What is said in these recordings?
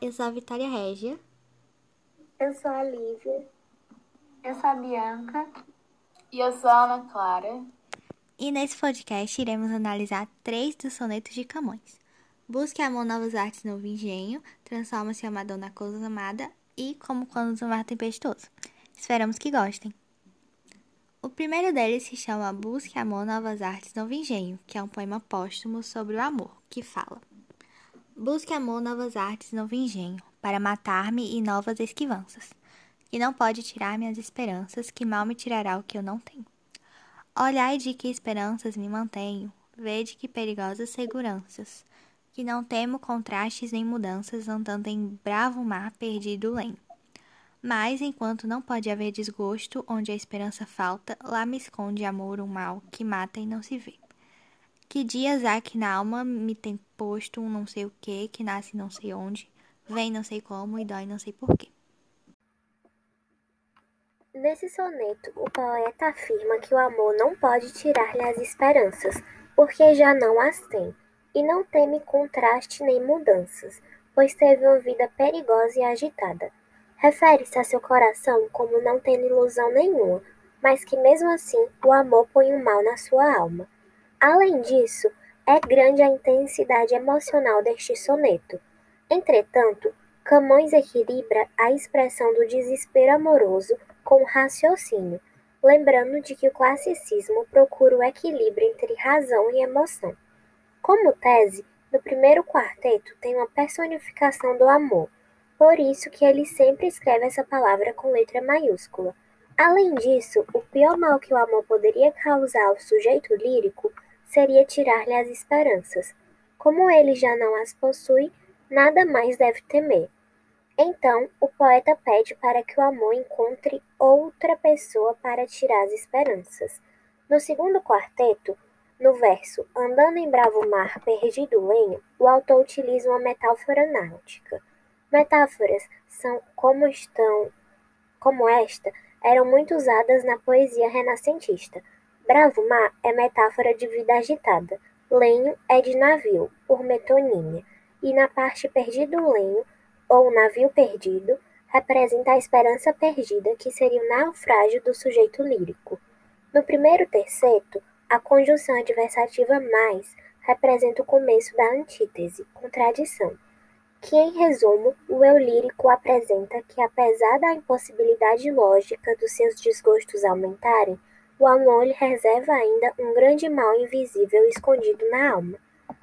eu sou a Vitória Régia. Eu sou a Lívia. Eu sou a Bianca. E eu sou a Ana Clara. E nesse podcast iremos analisar três dos sonetos de Camões. Busque amor, novas artes, novo engenho, transforma-se amador na coisa amada e como quando o mar tempestuoso. Esperamos que gostem. O primeiro deles se chama Busque amor, novas artes, novo engenho, que é um poema póstumo sobre o amor, que fala Busque amor, novas artes, novo engenho, para matar-me e novas esquivanças, que não pode tirar minhas esperanças, que mal me tirará o que eu não tenho. Olhai de que esperanças me mantenho, vede que perigosas seguranças, que não temo contrastes nem mudanças andando em bravo mar perdido lenho. Mas enquanto não pode haver desgosto onde a esperança falta, lá me esconde amor um mal que mata e não se vê. Que dias há que na alma me tem posto um não sei o que, que nasce não sei onde, vem não sei como e dói não sei porquê. Nesse soneto, o poeta afirma que o amor não pode tirar-lhe as esperanças, porque já não as tem e não teme contraste nem mudanças, pois teve uma vida perigosa e agitada. Refere-se a seu coração como não tendo ilusão nenhuma, mas que mesmo assim o amor põe um mal na sua alma. Além disso, é grande a intensidade emocional deste soneto. Entretanto, Camões equilibra a expressão do desespero amoroso com o raciocínio, lembrando de que o classicismo procura o equilíbrio entre razão e emoção. Como tese, no primeiro quarteto tem uma personificação do amor, por isso que ele sempre escreve essa palavra com letra maiúscula. Além disso, o pior mal que o amor poderia causar ao sujeito lírico seria tirar-lhe as esperanças. Como ele já não as possui, nada mais deve temer. Então, o poeta pede para que o amor encontre outra pessoa para tirar as esperanças. No segundo quarteto, no verso Andando em bravo mar, perdido lenho, o autor utiliza uma metáfora náutica. Metáforas são como estão, como esta, eram muito usadas na poesia renascentista. Bravo mar é metáfora de vida agitada. Lenho é de navio, por metonímia, e na parte perdido lenho, ou navio perdido, representa a esperança perdida, que seria o naufrágio do sujeito lírico. No primeiro terceto, a conjunção adversativa mais representa o começo da antítese, contradição, que, em resumo, o eu lírico apresenta que, apesar da impossibilidade lógica dos seus desgostos aumentarem, o amor lhe reserva ainda um grande mal invisível escondido na alma.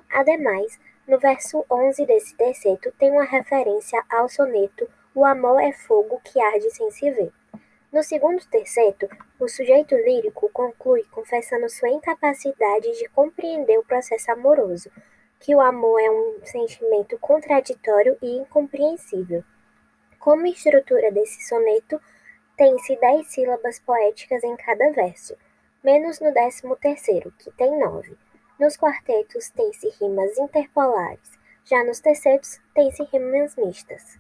Ademais, no verso 11 desse terceto tem uma referência ao soneto O amor é fogo que arde sem se ver. No segundo terceto, o sujeito lírico conclui confessando sua incapacidade de compreender o processo amoroso, que o amor é um sentimento contraditório e incompreensível. Como estrutura desse soneto, tem-se dez sílabas poéticas em cada verso, menos no décimo terceiro, que tem nove. Nos quartetos tem-se rimas interpolares, já nos tercetos tem-se rimas mistas.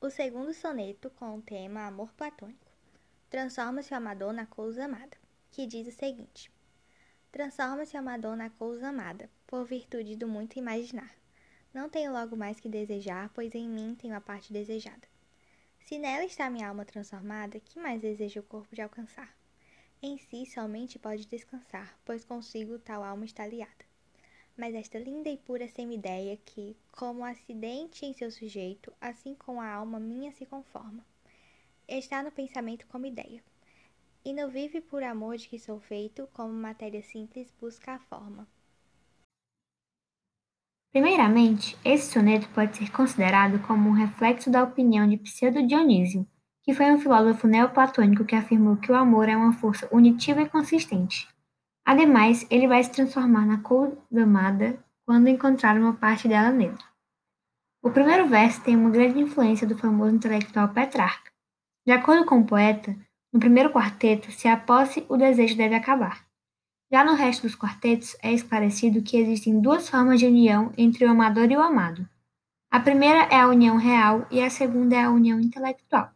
O segundo soneto, com o tema Amor Platônico, transforma-se o amador na coisa amada, que diz o seguinte: Transforma-se o amador na coisa amada, por virtude do muito imaginar. Não tenho logo mais que desejar, pois em mim tenho a parte desejada. Se nela está minha alma transformada, que mais deseja o corpo de alcançar? Em si somente pode descansar, pois consigo tal alma está liada mas esta linda e pura semideia que, como acidente em seu sujeito, assim como a alma minha se conforma, está no pensamento como ideia, e não vive por amor de que sou feito, como matéria simples busca a forma. Primeiramente, esse soneto pode ser considerado como um reflexo da opinião de Pseudo Dionísio, que foi um filósofo neoplatônico que afirmou que o amor é uma força unitiva e consistente, Ademais, ele vai se transformar na coisa amada quando encontrar uma parte dela nele. O primeiro verso tem uma grande influência do famoso intelectual Petrarca. De acordo com o poeta, no primeiro quarteto, se a posse, o desejo deve acabar. Já no resto dos quartetos, é esclarecido que existem duas formas de união entre o amador e o amado. A primeira é a união real e a segunda é a união intelectual.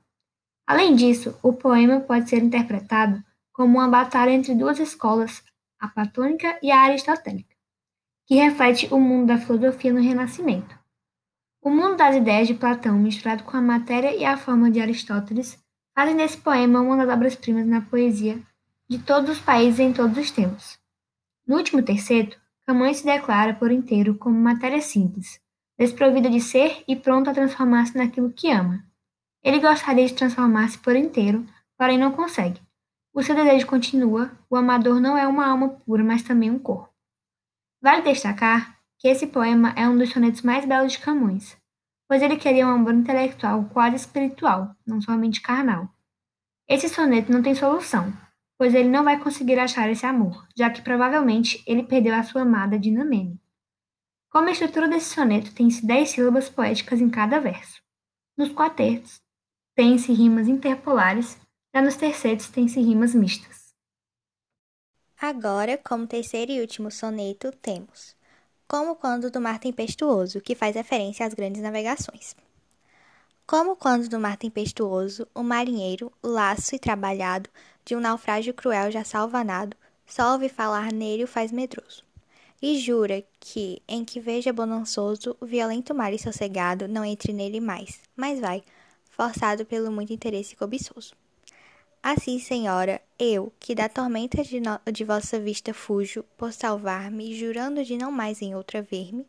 Além disso, o poema pode ser interpretado como uma batalha entre duas escolas a platônica e a aristotélica, que reflete o mundo da filosofia no Renascimento. O mundo das ideias de Platão, misturado com a matéria e a forma de Aristóteles, fazem desse poema uma das obras-primas na poesia de todos os países em todos os tempos. No último terceto, Camões se declara por inteiro como matéria simples, desprovida de ser e pronta a transformar-se naquilo que ama. Ele gostaria de transformar-se por inteiro, porém não consegue. O seu desejo continua, o amador não é uma alma pura, mas também um corpo. Vale destacar que esse poema é um dos sonetos mais belos de Camões, pois ele queria um amor intelectual quase espiritual, não somente carnal. Esse soneto não tem solução, pois ele não vai conseguir achar esse amor, já que provavelmente ele perdeu a sua amada Dinamene. Como a estrutura desse soneto tem-se dez sílabas poéticas em cada verso. Nos quartetos, tem-se rimas interpolares, já nos tercetos tem-se rimas mistas. Agora, como terceiro e último soneto, temos Como quando do mar tempestuoso, que faz referência às grandes navegações. Como quando do mar tempestuoso, o marinheiro, laço e trabalhado, de um naufrágio cruel já salva nado, só ouve falar nele o faz medroso. E jura que, em que veja bonançoso, o violento mar e sossegado, não entre nele mais, mas vai, forçado pelo muito interesse cobiçoso. Assim, senhora, eu, que da tormenta de, de vossa vista fujo, por salvar-me, jurando de não mais em outra ver-me,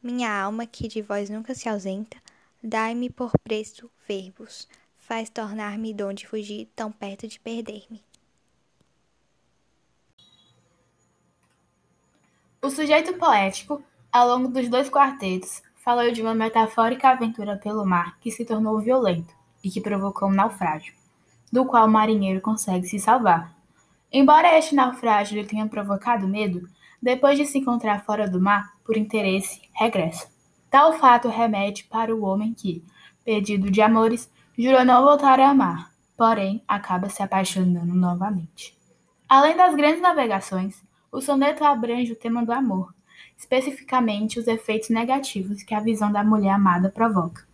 minha alma, que de vós nunca se ausenta, dai-me por preço verbos, faz tornar-me donde fugir, tão perto de perder-me. O sujeito poético, ao longo dos dois quartetos, falou de uma metafórica aventura pelo mar que se tornou violento e que provocou um naufrágio, do qual o marinheiro consegue se salvar. Embora este naufrágio lhe tenha provocado medo, depois de se encontrar fora do mar, por interesse, regressa. Tal fato remete para o homem que, perdido de amores, jurou não voltar a amar, porém acaba se apaixonando novamente. Além das grandes navegações, o soneto abrange o tema do amor, especificamente os efeitos negativos que a visão da mulher amada provoca.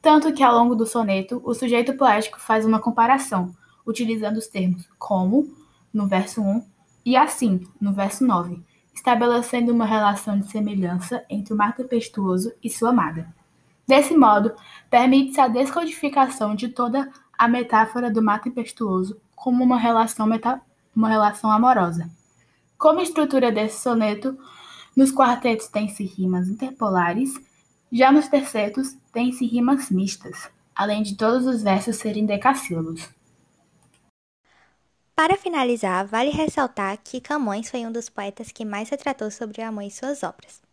Tanto que, ao longo do soneto, o sujeito poético faz uma comparação, utilizando os termos como, no verso 1, e assim, no verso 9, estabelecendo uma relação de semelhança entre o mar tempestuoso e sua amada. Desse modo, permite-se a descodificação de toda a metáfora do mar tempestuoso como uma relação, meta... uma relação amorosa. Como estrutura desse soneto, nos quartetos tem-se rimas interpolares, já nos tercetos tem-se rimas mistas, além de todos os versos serem decassílabos. Para finalizar, vale ressaltar que Camões foi um dos poetas que mais retratou sobre o amor em suas obras.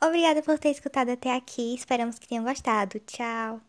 Obrigada por ter escutado até aqui, esperamos que tenham gostado. Tchau!